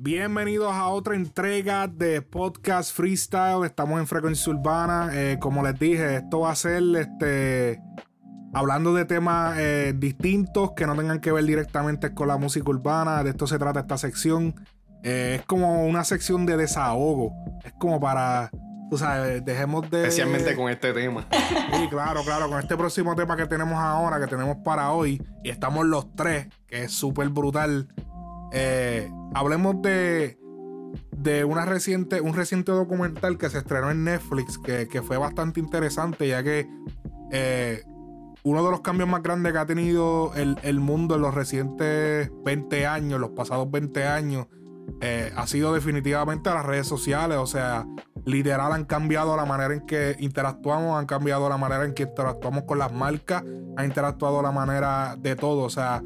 Bienvenidos a otra entrega de Podcast Freestyle. Estamos en Frecuencia Urbana. Eh, como les dije, esto va a ser este, hablando de temas eh, distintos que no tengan que ver directamente con la música urbana. De esto se trata esta sección. Eh, es como una sección de desahogo. Es como para, tú sabes, dejemos de... Especialmente con este tema. Sí, claro, claro, con este próximo tema que tenemos ahora, que tenemos para hoy, y estamos los tres, que es súper brutal. Eh, hablemos de, de una reciente, un reciente documental que se estrenó en Netflix, que, que fue bastante interesante, ya que eh, uno de los cambios más grandes que ha tenido el, el mundo en los recientes 20 años, los pasados 20 años, eh, ha sido definitivamente las redes sociales. O sea, literal han cambiado la manera en que interactuamos, han cambiado la manera en que interactuamos con las marcas, han interactuado la manera de todo. O sea,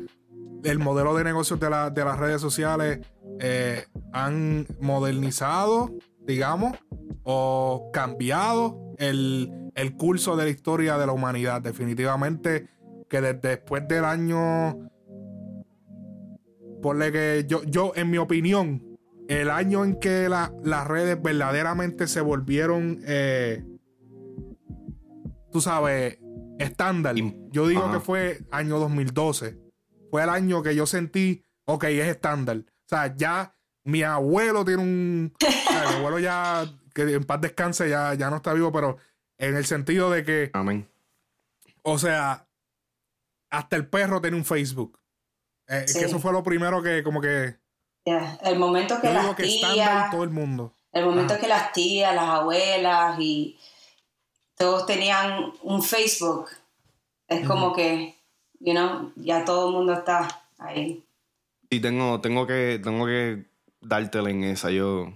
el modelo de negocios de, la- de las redes sociales eh, han modernizado, digamos, o cambiado el, el curso de la historia de la humanidad. Definitivamente que desde después del año Ponle que yo, yo, en mi opinión, el año en que la- las redes verdaderamente se volvieron, eh, tú sabes, estándar. Yo digo Ajá. que fue año 2012. Fue el año que yo sentí, ok, es estándar. O sea, ya mi abuelo tiene un... o sea, mi abuelo ya, que en paz descanse, ya, ya no está vivo, pero en el sentido de que Amén. o sea, hasta el perro tiene un Facebook. Eh, Sí. Que eso fue lo primero que, como que. El momento que las que tías, en todo el mundo. el momento Ajá. que las tías, las abuelas y todos tenían un Facebook, es como que, you know, ya todo el mundo está ahí. Sí, tengo, tengo que, tengo que dártela en esa. Yo,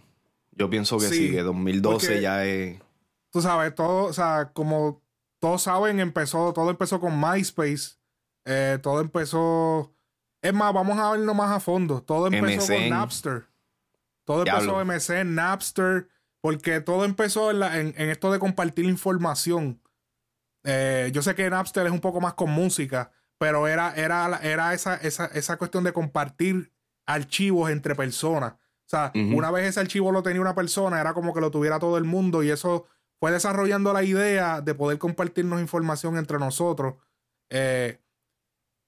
yo pienso que sí, Sí, que 2012 porque- ya es. Tú sabes, todo, o sea, como todos saben, empezó, todo empezó con MySpace. Eh, todo empezó. Es más, vamos a verlo más a fondo. Todo empezó MSN. con Napster. Todo Diablo. empezó MSN, Napster, porque todo empezó en, la- en- en esto de compartir información. Eh, yo sé que Napster es un poco más con música, pero era, era, era esa, esa, esa cuestión de compartir archivos entre personas. O sea, una vez ese archivo lo tenía una persona, era como que lo tuviera todo el mundo y eso fue desarrollando la idea de poder compartirnos información entre nosotros. Eh,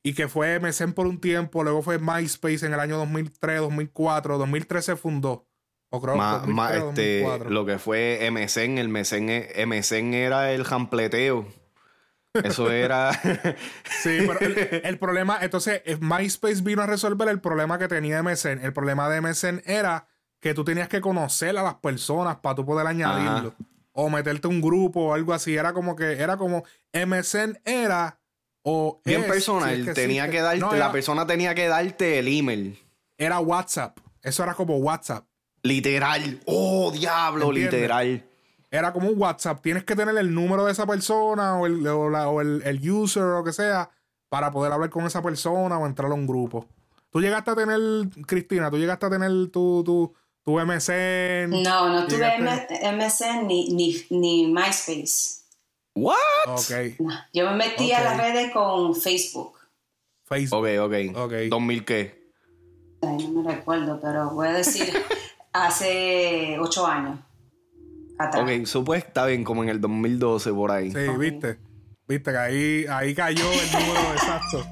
y que fue MSN por un tiempo, luego fue MySpace en el año 2003, 2004, 2003 se fundó. O creo Más, 2003 más, o este, 2004. lo que fue MSN, el MSN, MSN era el jampleteo. Eso era. Sí, pero el, el problema, entonces, eh, MySpace vino a resolver el problema que tenía MSN. El problema de MSN era que tú tenías que conocer a las personas para tú poder añadirlo. O meterte a un grupo o algo así. Era como que, era como, MSN era o Bien es, personal. si es que tenía que darte, No, la era, persona tenía que darte el email. era WhatsApp. Eso era como WhatsApp. Literal. Oh, diablo, ¿Entiendes? literal. Era como un WhatsApp. Tienes que tener el número de esa persona o el, o la- o el, el user o lo que sea para poder hablar con esa persona o entrar a un grupo. Tú llegaste a tener, Cristina, tú llegaste a tener tu, tu, tu MSN. No, no tuve M- MSN ni, ni, ni MySpace. What? Ok. No, Yo me metí a las redes con Facebook. Facebook. Ok, ok. Ok. ¿2000 qué? Ay, no me recuerdo, pero voy a decir hace ocho años. Atrás. Ok, supuesto está bien, como en el 2012 por ahí. Sí, viste. Viste que ahí, ahí cayó el número exacto.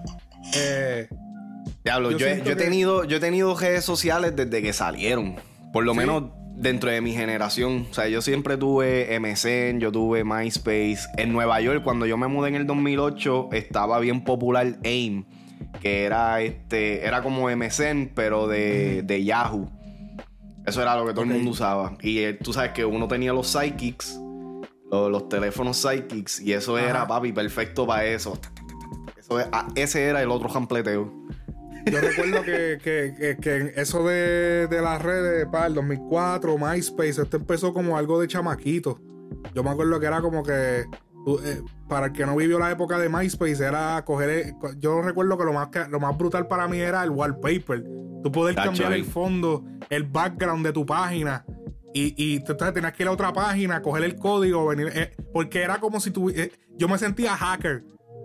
Eh, Diablo, Yo yo, he, yo he que- tenido, yo he tenido redes sociales desde que salieron. Por lo ¿Sí? menos dentro de mi generación. O sea, yo siempre tuve MSN, yo tuve MySpace. En Nueva York, cuando yo me mudé en el 2008, estaba bien popular AIM. Que era este. Era como MSN, pero de, de Yahoo. Eso era lo que todo el mundo usaba. Y eh, tú sabes que uno tenía los Psychics, los, los teléfonos Psychics, y eso Ajá. era, papi, perfecto para eso. Eso es- ah, ese era el otro jampleteo. yo recuerdo que, que, que, que eso de, de las redes, para el 2004, MySpace, esto empezó como algo de chamaquito. Yo me acuerdo que era como que, eh, para el que no vivió la época de MySpace, era coger, yo recuerdo que lo más, lo más brutal para mí era el wallpaper. Tú poder cambiar el fondo, el background de tu página. Y, y entonces tenías que ir a otra página, coger el código, venir. eh, porque era como si tú. eh, yo me sentía hacker.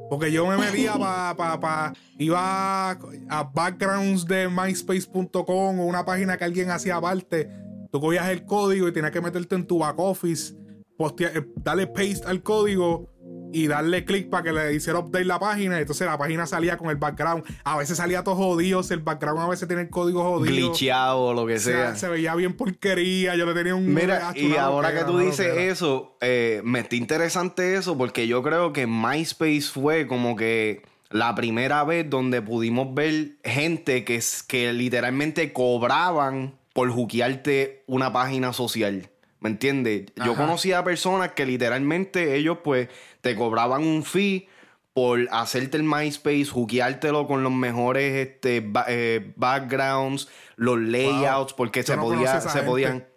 Porque yo me metía para. Pa, pa, iba a backgrounds de myspace.com o una página que alguien hacía aparte. Tú cogías el código y tenías que meterte en tu back office, postear, darle paste al código y darle clic para que le hiciera update la página. Entonces la página salía con el background. A veces salía todo jodido. El background a veces tenía el código jodido. Glitcheado o lo que O sea. sea, se veía bien porquería. Yo le tenía un. Mira, y ahora que tú dices eso, eh, me está interesante eso porque yo creo que MySpace fue como que la primera vez donde pudimos ver gente que, que literalmente cobraban por juquearte una página social. ¿Me entiendes? Yo conocía a personas que literalmente ellos pues te cobraban un fee por hacerte el MySpace, juqueártelo con los mejores este, ba- eh, backgrounds, los layouts, porque Yo se, no podía, se gente. podían...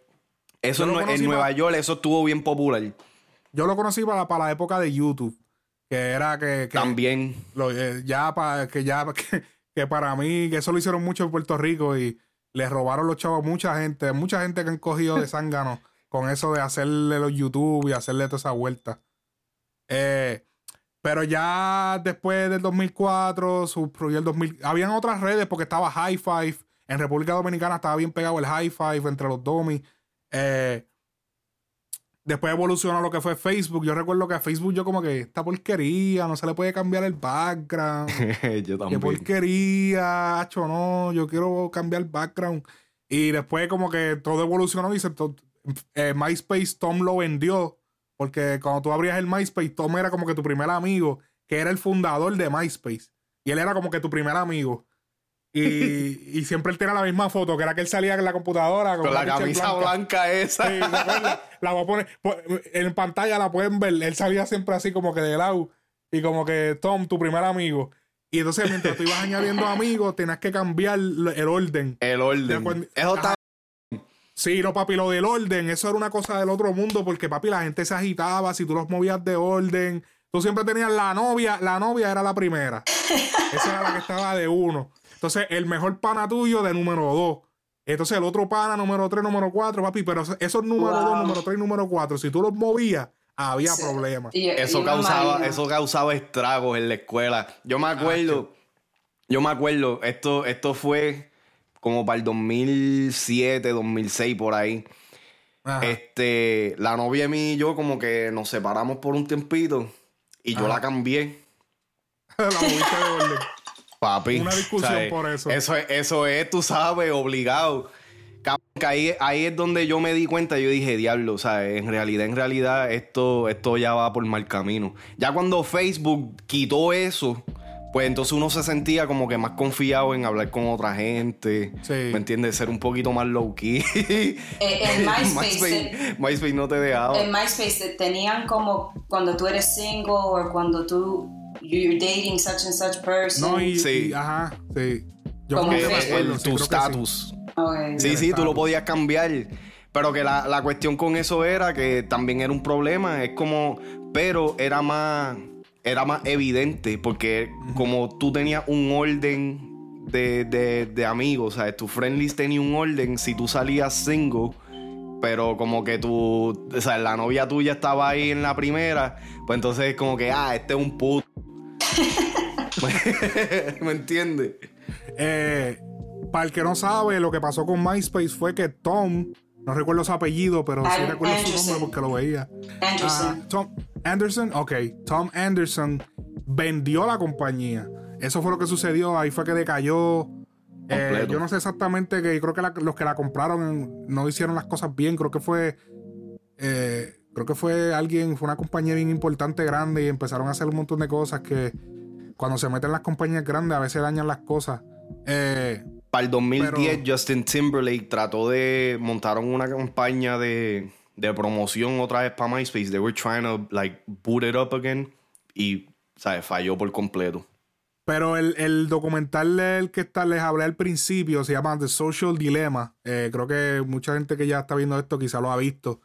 Eso Yo en, Nueva York, eso estuvo bien popular. Yo lo conocí para, para la época de YouTube. Que era que. que También. lo- eh, ya para que ya que, que para mí que eso lo hicieron mucho en Puerto Rico y les robaron los chavos a mucha gente mucha gente que han cogido de zángano con eso de hacerle los YouTube y hacerle toda esa vuelta Eh, pero ya después del 2004 surgió el 2000 habían otras redes porque estaba High Five en República Dominicana estaba bien pegado el High Five entre los domis eh, Después evolucionó lo que fue Facebook. Yo recuerdo que a Facebook yo como que esta porquería, no se le puede cambiar el background. yo Qué también. porquería, hacho, no, yo quiero cambiar el background. Y después como que todo evolucionó y se to- eh, MySpace Tom lo vendió. Porque cuando tú abrías el MySpace, Tom era como que tu primer amigo, que era el fundador de MySpace. Y él era como que tu primer amigo. Y, y siempre él tenía la misma foto, que era que él salía en la computadora Con la camisa blanca, esa. Sí, ¿te acuerdas? la voy a poner po- en pantalla la pueden ver él salía siempre así como que de lado y como que Tom tu primer amigo y entonces mientras tú ibas añadiendo amigos tenías que cambiar el orden El orden. Eso está. Sí no papi lo del orden eso era una cosa del otro mundo porque papi la gente se agitaba si tú los movías de orden tú siempre tenías la novia la novia era la primera esa era la que estaba de uno entonces el mejor pana tuyo de número dos entonces el otro pana, número 3, número 4, papi, pero esos- esos número Wow. 2, número 3 y número 4, si tú los movías, había Sí. problemas. Y Eso causaba, eso causaba estragos en la escuela. Yo me acuerdo, yo me acuerdo, esto, esto fue como para el 2007, 2006, por ahí. Ajá. Este, la novia mía y yo como que nos separamos por un tiempito y yo Ajá. la cambié. la moviste de orden. Papi. Una discusión ¿sabes? por eso. Eso es, eso es, tú sabes, obligado. Que ahí, ahí es donde yo me di cuenta, yo dije, diablo, ¿sabes? En realidad, en realidad, esto, esto ya va por mal camino. Ya cuando Facebook quitó eso, pues entonces uno se sentía como que más confiado en hablar con otra gente. Sí. ¿Me entiendes? Ser un poquito más low key. Eh, en MySpace, MySpace, MySpace no te dejaba. En MySpace te- tenían como cuando tú eres single o cuando tú you're dating such and such person. No, y, Sí. y- ajá, sí. Yo Como creo Que el- sí, tu sí. status. Sí, el sí, tú lo podías cambiar. Pero que la, la cuestión con eso era que también era un problema. Es como. Pero era más. Era más evidente. Porque como tú tenías un orden de, de, de amigos, ¿sabes? Tu friend list tenía un orden. Si tú salías single. Pero como que tú. O sea, la novia tuya estaba ahí en la primera. Pues entonces es como que, ah, este es un puto. ¿Me entiendes? Eh, para el que no sabe, lo que pasó con MySpace fue que Tom, no recuerdo su apellido, pero sí recuerdo su nombre porque lo veía. Anderson. Ah, Tom Anderson, ok. Tom Anderson vendió la compañía. Eso fue lo que sucedió. Ahí fue que decayó. Eh, yo no sé exactamente que creo que la- los que la compraron no hicieron las cosas bien. Creo que fue. eh, creo que fue alguien, fue una compañía bien importante, grande, y empezaron a hacer un montón de cosas que cuando se meten las compañías grandes a veces dañan las cosas. Eh, Para el 2010, Pero- Justin Timberlake trató de montaron una campaña de, de promoción otra vez para MySpace. They were trying to like boot it up again y ¿sabes? falló por completo. Pero el, el documental del que está, les hablé al principio se llama The Social Dilemma. Eh, creo que mucha gente que ya está viendo esto quizá lo ha visto.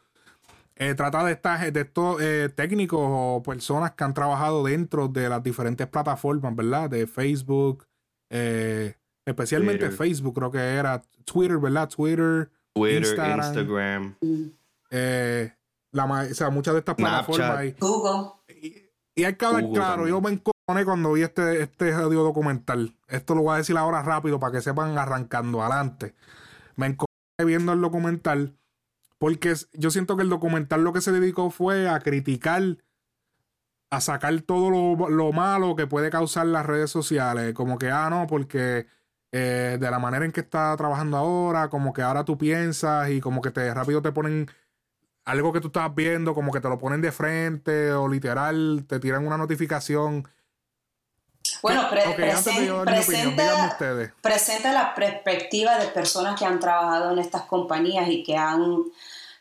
Eh, trata de, estas, de estos eh, técnicos o personas que han trabajado dentro de las diferentes plataformas, ¿verdad? De Facebook, eh, especialmente Twitter. Facebook, creo que era Twitter, ¿verdad? Twitter, Twitter, Instagram. Instagram. eh, la, ma- o sea, muchas de estas Snapchat. plataformas. Y, Google. y hay que hablar Google claro, también. yo me encojo cuando vi este, este audio documental. Esto lo voy a decir ahora rápido para que sepan arrancando adelante. Me encontré viendo el documental porque yo siento que el documental lo que se dedicó fue a criticar, a sacar todo lo, malo que puede causar las redes sociales. Como que, ah, no, porque eh, de la manera en que está trabajando ahora, como que ahora tú piensas y como que te rápido te ponen algo que tú estás viendo, como que te lo ponen de frente o literal te tiran una notificación. Bueno, presenta, presenta la perspectiva de personas que han trabajado en estas compañías y que han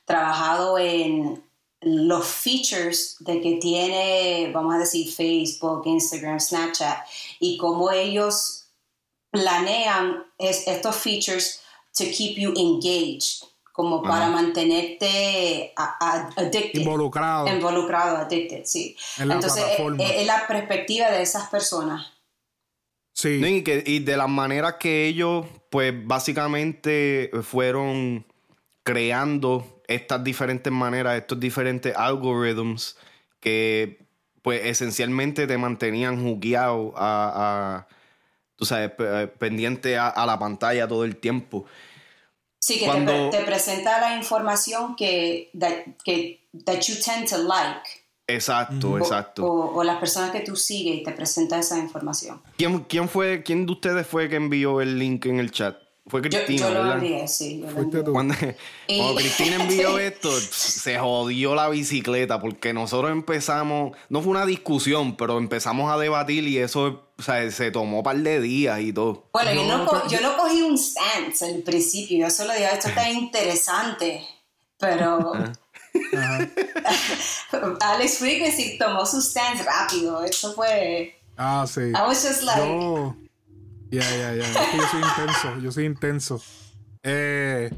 trabajado en los features de que tiene, vamos a decir, Facebook, Instagram, Snapchat y cómo ellos planean estos features to keep you engaged como para mantenerte addicted. Involucrado. Involucrado, addicted, sí. Entonces, es, la perspectiva de esas personas. Sí. Y, que, y de las maneras que ellos, pues básicamente fueron creando estas diferentes maneras, estos diferentes algoritmos que, pues esencialmente te mantenían jugueado a, tú sabes, pendiente a, a la pantalla todo el tiempo. Sí, que te, presenta la información que que that you tend to like. Exacto, exacto. O, las personas que tú sigues y te presenta esa información. ¿Quién, ¿Quién fue, quién de ustedes fue que envió el link en el chat? Fue Cristina. Yo, yo lo envié, sí. Cuando, Cristina envió esto, se jodió la bicicleta porque nosotros empezamos, no fue una discusión, pero empezamos a debatir y eso se tomó un par de días y todo. Bueno, yo, no, yo no cogí un stance al principio, yo solo dije, esto está interesante, pero... Alex Frequency tomó su stance rápido, eso fue... Ah, sí. I was just like... Ya, ya, ya. yo soy intenso, yo soy intenso. Eh,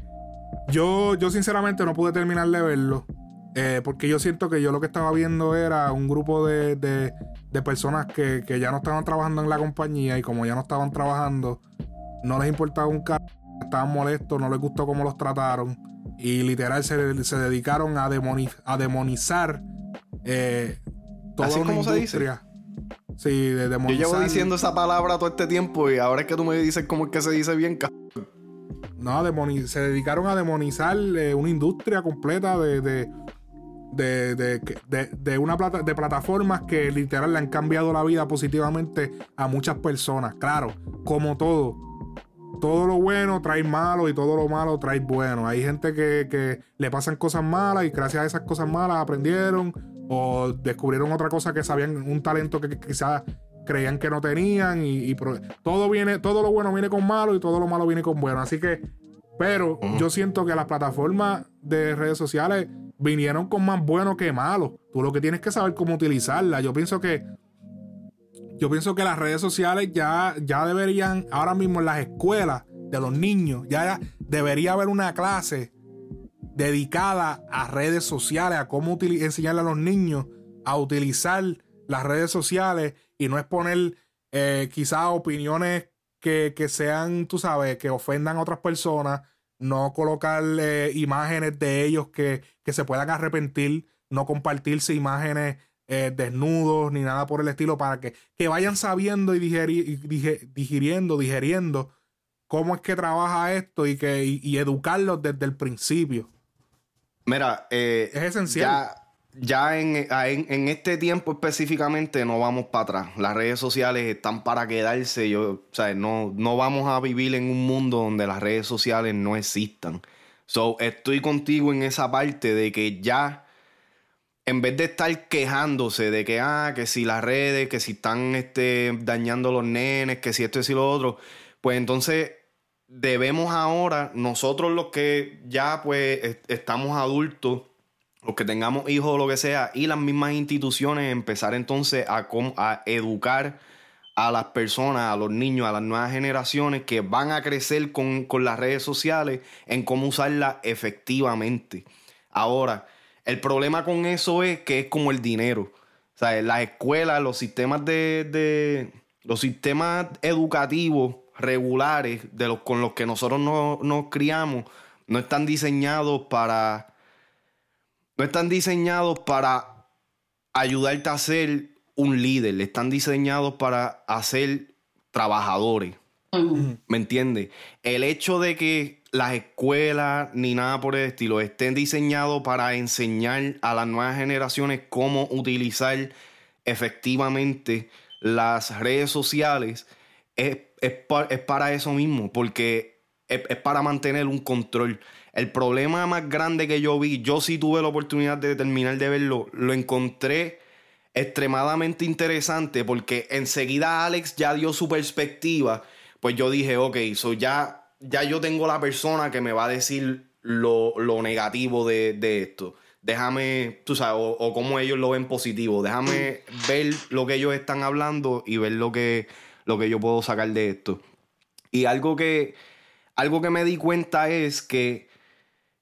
yo, yo sinceramente no pude terminar de verlo. Eh, porque yo siento que yo lo que estaba viendo era un grupo de, de, personas que, ya no estaban trabajando en la compañía y como ya no estaban trabajando, no les importaba un carajo, estaban molestos, no les gustó cómo los trataron y literal se, dedicaron a, a demonizar eh, toda ¿Así una industria. Sí, de. Yo llevo diciendo esa palabra todo este tiempo y ahora es que tú me dices cómo es que se dice bien, No, se dedicaron a demonizar eh, una industria completa de, de, de, de, una plata de plataformas que literal le han cambiado la vida positivamente a muchas personas. Claro, como todo. Todo lo bueno trae malo y todo lo malo trae bueno. Hay gente que, que le pasan cosas malas y gracias a esas cosas malas aprendieron o descubrieron otra cosa que sabían, un talento que, quizás creían que no tenían y, todo viene, todo lo bueno viene con malo y todo lo malo viene con bueno. Así que, pero yo siento que las plataformas de redes sociales vinieron con más bueno que malo. Tú lo que tienes que saber cómo utilizarlas. Yo pienso que yo pienso que las redes sociales ya, ya deberían, ahora mismo en las escuelas de los niños, ya debería haber una clase dedicada a redes sociales, a cómo enseñarle a los niños a utilizar las redes sociales y no exponer eh, quizás opiniones que, sean, tú sabes, que ofendan a otras personas, no colocar imágenes de ellos que, se puedan arrepentir, no compartirse imágenes eh, desnudos ni nada por el estilo para que, que vayan sabiendo y, digiriendo, digeriendo cómo es que trabaja esto y, que, y educarlos desde el principio. Mira, eh, es esencial. Ya, en, este tiempo específicamente no vamos para atrás. Las redes sociales están para quedarse. Yo, o sea, no, no vamos a vivir en un mundo donde las redes sociales no existan. So, estoy contigo en esa parte de que ya, en vez de estar quejándose de que, ah, que si las redes, que si están este, dañando los nenes, que si esto y si lo otro, pues entonces debemos ahora, nosotros los que ya pues estamos adultos, los que tengamos hijos o lo que sea, y las mismas instituciones, empezar entonces a, a educar a las personas, a los niños, a las nuevas generaciones que van a crecer con, las redes sociales en cómo usarlas efectivamente. Ahora, el problema con eso es que es como el dinero. Las escuelas, los sistemas de, de los sistemas educativos regulares de los, con los que nosotros nos criamos no están diseñados para. No están diseñados para ayudarte a ser un líder, están diseñados para hacer trabajadores. ¿Me entiendes? El hecho de que las escuelas ni nada por el estilo estén diseñados para enseñar a las nuevas generaciones cómo utilizar efectivamente las redes sociales, es, para eso mismo, porque es, es, para mantener un control. El problema más grande que yo vi, yo sí tuve la oportunidad de terminar de verlo, lo encontré extremadamente interesante porque enseguida Alex ya dio su perspectiva pues yo dije, ok, so ya, ya yo tengo la persona que me va a decir lo, negativo de, esto. Déjame, tú sabes, o, cómo ellos lo ven positivo. Déjame ver lo que ellos están hablando y ver lo que, lo que yo puedo sacar de esto. Y algo que, algo que me di cuenta es que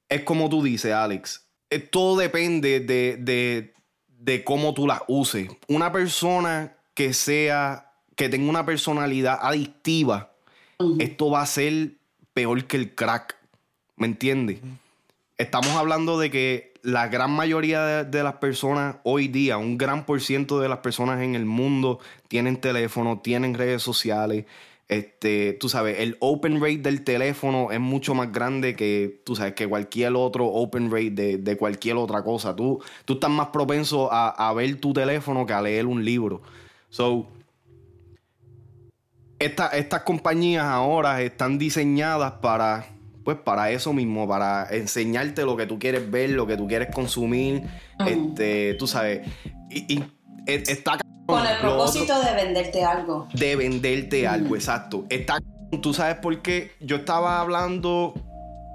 es como tú dices, Alex. Todo depende de, de, de cómo tú las uses. Una persona que sea, que tenga una personalidad adictiva, esto va a ser peor que el crack. ¿Me entiendes? Estamos hablando de que la gran mayoría de, las personas hoy día, un gran por ciento de las personas en el mundo tienen teléfono, tienen redes sociales. Este, tú sabes, el open rate del teléfono es mucho más grande que, tú sabes, que cualquier otro open rate de, cualquier otra cosa. Tú, tú estás más propenso a, a ver tu teléfono que a leer un libro. So, estas compañías ahora están diseñadas para, pues, para eso mismo, para enseñarte lo que tú quieres ver, lo que tú quieres consumir. Este, tú sabes. Y, e, está con el propósito de venderte algo. De venderte algo, exacto. Está tú sabes por qué yo estaba hablando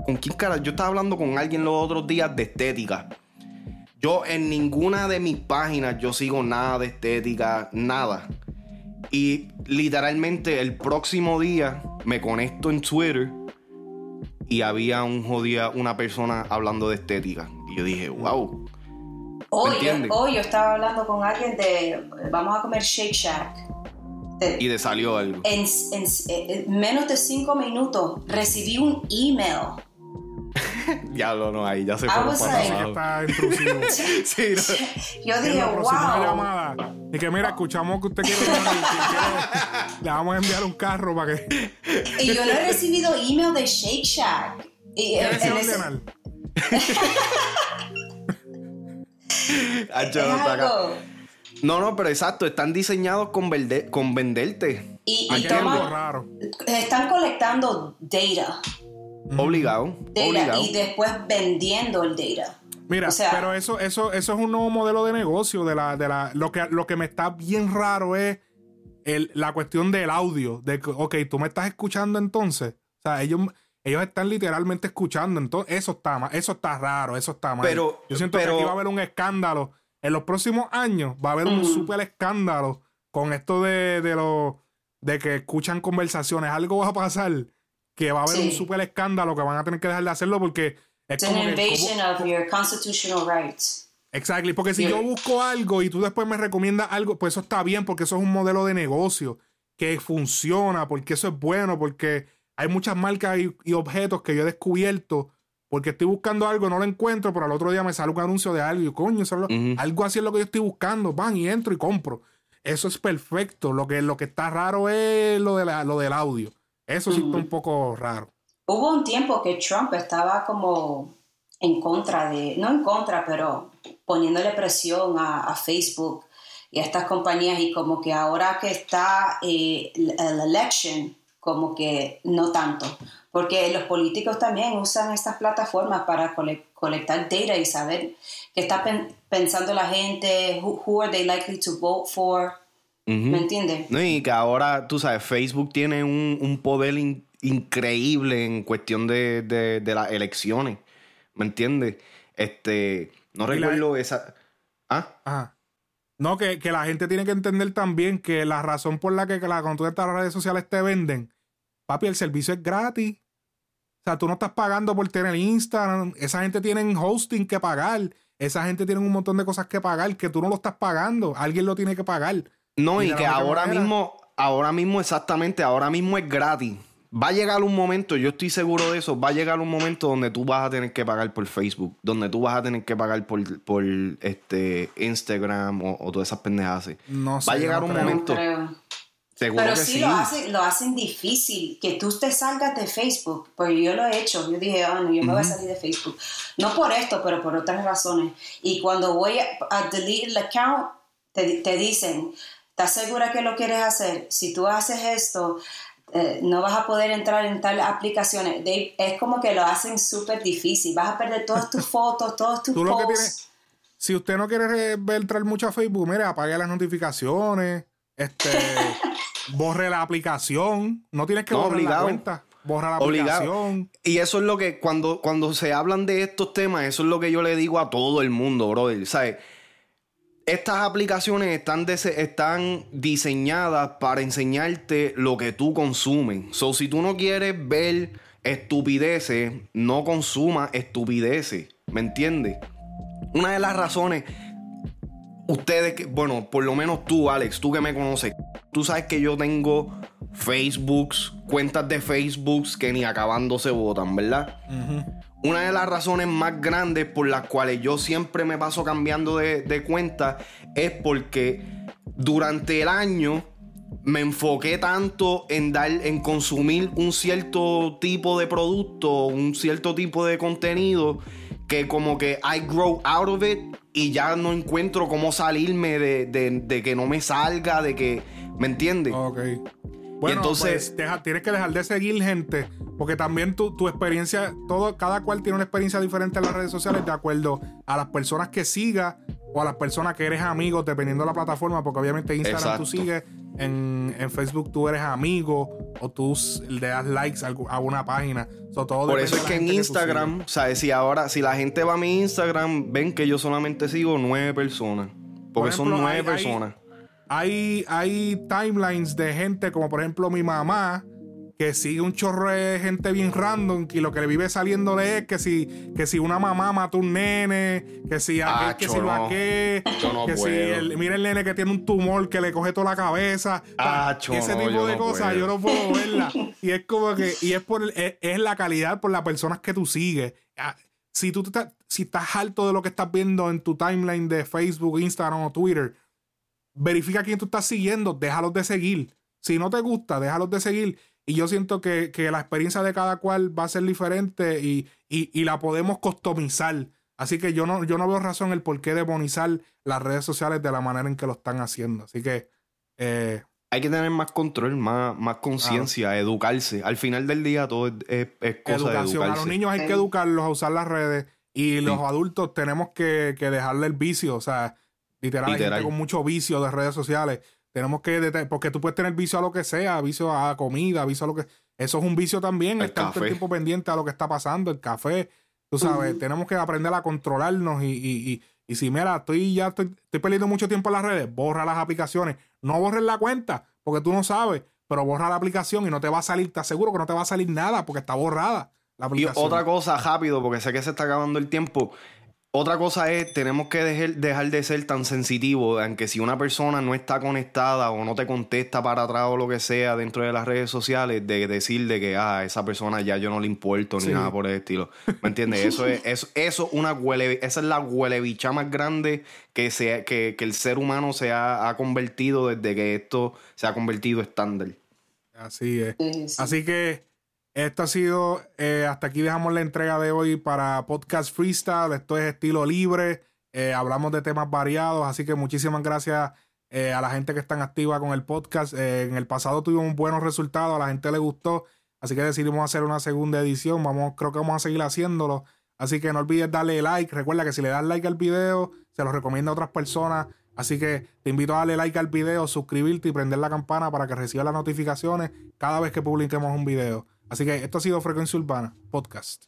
con quién cara, yo estaba hablando con alguien los otros días de estética. Yo en ninguna de mis páginas yo sigo nada de estética, nada. Y literalmente el próximo día me conecto en Twitter y había un jodía, una persona hablando de estética. Y yo dije, wow. Hoy, hoy yo estaba hablando con alguien de vamos a comer Shake Shack. y le salió algo. En, en, menos de cinco minutos recibí un email Diablo, no, ahí ya se fue está intrusivo. sí, Yo dije, wow. llamada. Y que mira, escuchamos que usted quiere, le vamos a enviar un carro para que. y yo no he recibido email de Shake Shack. Y en, en ese... no, no, pero exacto, están diseñados con, con venderte. Y, y raro. están colectando data. Obligado, Y después vendiendo el data. Mira, pero eso, eso, eso es un nuevo modelo de negocio. De la, de la, lo, que, lo que me está bien raro es el, la cuestión del audio. De que, ok, tú me estás escuchando entonces. O sea, ellos, ellos están literalmente escuchando. Entonces, eso está eso está raro, eso está mal. Pero, Yo siento que aquí va a haber un escándalo. En los próximos años va a haber un súper escándalo con esto de, de, lo, de que escuchan conversaciones. Algo va a pasar que va a haber un super escándalo que van a tener que dejar de hacerlo porque es como invasion of your constitutional rights. Exactly, porque si yo busco algo y tú después me recomiendas algo, pues eso está bien porque eso es un modelo de negocio que funciona, porque eso es bueno, porque hay muchas marcas y, objetos que yo he descubierto porque estoy buscando algo, no lo encuentro, pero al otro día me sale un anuncio de algo y coño, algo así es lo que yo estoy buscando, van y entro y compro. Eso es perfecto. Lo que, lo que está raro es lo, de lo del audio. Eso sí está un poco raro. Hubo un tiempo que Trump estaba como en contra de, no en contra, pero poniéndole presión a, Facebook y a estas compañías y como que ahora que está eh, la election, como que no tanto, porque los políticos también usan estas plataformas para colectar data y saber qué está pensando la gente, who are they likely to vote for. ¿Me entiendes? y que ahora, tú sabes, Facebook tiene un, poder increíble en cuestión de, las elecciones. ¿Me entiendes? Este, no recuerdo esa... ¿Ah? No, que, la gente tiene que entender también que la razón por la que la, cuando tú estas redes sociales te venden, papi, el servicio es gratis. O sea, tú no estás pagando por tener Instagram. Esa gente tiene hosting que pagar. Esa gente tiene un montón de cosas que pagar que tú no lo estás pagando. Alguien lo tiene que pagar. No, y, que ahora mismo, ahora mismo exactamente, ahora mismo es gratis. va a llegar un momento, yo estoy seguro de eso, va a llegar un momento donde tú vas a tener que pagar por Facebook, donde tú vas a tener que pagar por, por este Instagram o, todas esas pendejas. No va a llegar un momento. Pero sí, Lo, hacen, lo hacen difícil que tú te salgas de Facebook, porque yo lo he hecho. Yo dije, oh, no, yo me voy a salir de Facebook. No por esto, pero por otras razones. Y cuando voy a, a delete el account, te, te, dicen, ¿estás segura que lo quieres hacer? Si tú haces esto, eh, no vas a poder entrar en tal aplicaciones. es como que lo hacen súper difícil. Vas a perder todas tus fotos, todos tus posts. si usted no quiere entrar mucho a Facebook, mire, apague las notificaciones. Este. borre la aplicación. No tienes que borrar la cuenta. Borra la aplicación. Y eso es lo que, cuando, cuando se hablan de estos temas, eso es lo que yo le digo a todo el mundo, brother. ¿Sabes? Estas aplicaciones están, están diseñadas para enseñarte lo que tú consumes. So, si tú no quieres ver estupideces, no consumas estupideces. ¿Me entiendes? Una de las razones ustedes, bueno, por lo menos tú, Alex, tú que me conoces, tú sabes que yo tengo Facebooks, cuentas de Facebooks que ni acabando se votan, ¿verdad? Una de las razones más grandes por las cuales yo siempre me paso cambiando de, de cuenta es porque durante el año me enfoqué tanto en dar, en consumir un cierto tipo de producto, un cierto tipo de contenido, que como que I grow out of it y ya no encuentro cómo salirme de, que no me salga, de que. ¿Me entiendes? Ok. Bueno, entonces. Pues, tienes que dejar de seguir gente. Porque también tu, tu, experiencia, todo, cada cual tiene una experiencia diferente en las redes sociales de acuerdo a las personas que sigas o a las personas que eres amigo, dependiendo de la plataforma. Porque obviamente Instagram tú sigues en, Facebook tú eres amigo o tú le das likes a, una página. Por eso es que en Instagram, ¿sabes? Si ahora, si la gente va a mi Instagram, ven que yo solamente sigo nueve personas. Porque son nueve personas. hay, hay timelines de gente como por ejemplo mi mamá que sigue un chorro de gente bien random y lo que le vive saliendo de es que si, que si una mamá mata un nene, que si aquel, que si lo aquel, que si el, mira el nene que tiene un tumor que le coge toda la cabeza, ese tipo de cosas yo no puedo verla. y es como que, y es por es, la calidad por las personas que tú sigues. Ah, si tú si estás alto de lo que estás viendo en tu timeline de Facebook, Instagram o Twitter, verifica quién tú estás siguiendo, déjalos de seguir. Si no te gusta, déjalos de seguir y yo siento que, la experiencia de cada cual va a ser diferente y, la podemos customizar. Así que yo no, yo no veo razón el por qué demonizar las redes sociales de la manera en que lo están haciendo. Así que. Eh, hay que tener más control, más, más conciencia, educarse. Al final del día todo es, es, cosa de educarse. A los niños hay que educarlos a usar las redes y los adultos tenemos que, dejarle el vicio. O sea, literalmente Literal. con mucho vicio de redes sociales. Tenemos que, porque tú puedes tener vicio a lo que sea, vicio a comida, vicio a lo que... Eso es un vicio también, estar todo el tiempo pendiente a lo que está pasando, el café, tú sabes, tenemos que aprender a controlarnos y, y, y, si mira, estoy ya estoy, perdiendo mucho tiempo en las redes, borra las aplicaciones, no borres la cuenta, porque tú no sabes, pero borra la aplicación y no te va a salir, te aseguro que no te va a salir nada porque está borrada la aplicación. Y otra cosa, rápido, porque sé que se está acabando el tiempo. Otra cosa es, tenemos que dejar, de ser tan sensitivos, aunque si una persona no está conectada o no te contesta para atrás o lo que sea dentro de las redes sociales, de decirle que a ah, esa persona ya yo no le importo ni nada por el estilo. ¿Me entiendes? Eso es, eso, eso una huele, esa es la huelebicha más grande que, sea, que, el ser humano se ha, ha, convertido desde que esto se ha convertido estándar. Así es. Así que esto ha sido, eh, hasta aquí dejamos la entrega de hoy para Podcast Freestyle. Esto es estilo libre. Eh, hablamos de temas variados, así que muchísimas gracias eh, a la gente que está activa con el podcast. en el pasado tuvimos buenos resultados, a la gente le gustó, así que decidimos hacer una segunda edición. Vamos, creo que vamos a seguir haciéndolo. Así que no olvides darle like. Recuerda que si le das like al video, se lo recomienda a otras personas. Así que te invito a darle like al video, suscribirte y prender la campana para que reciba las notificaciones cada vez que publiquemos un video. Así que esto ha sido Frecuencia Urbana Podcast.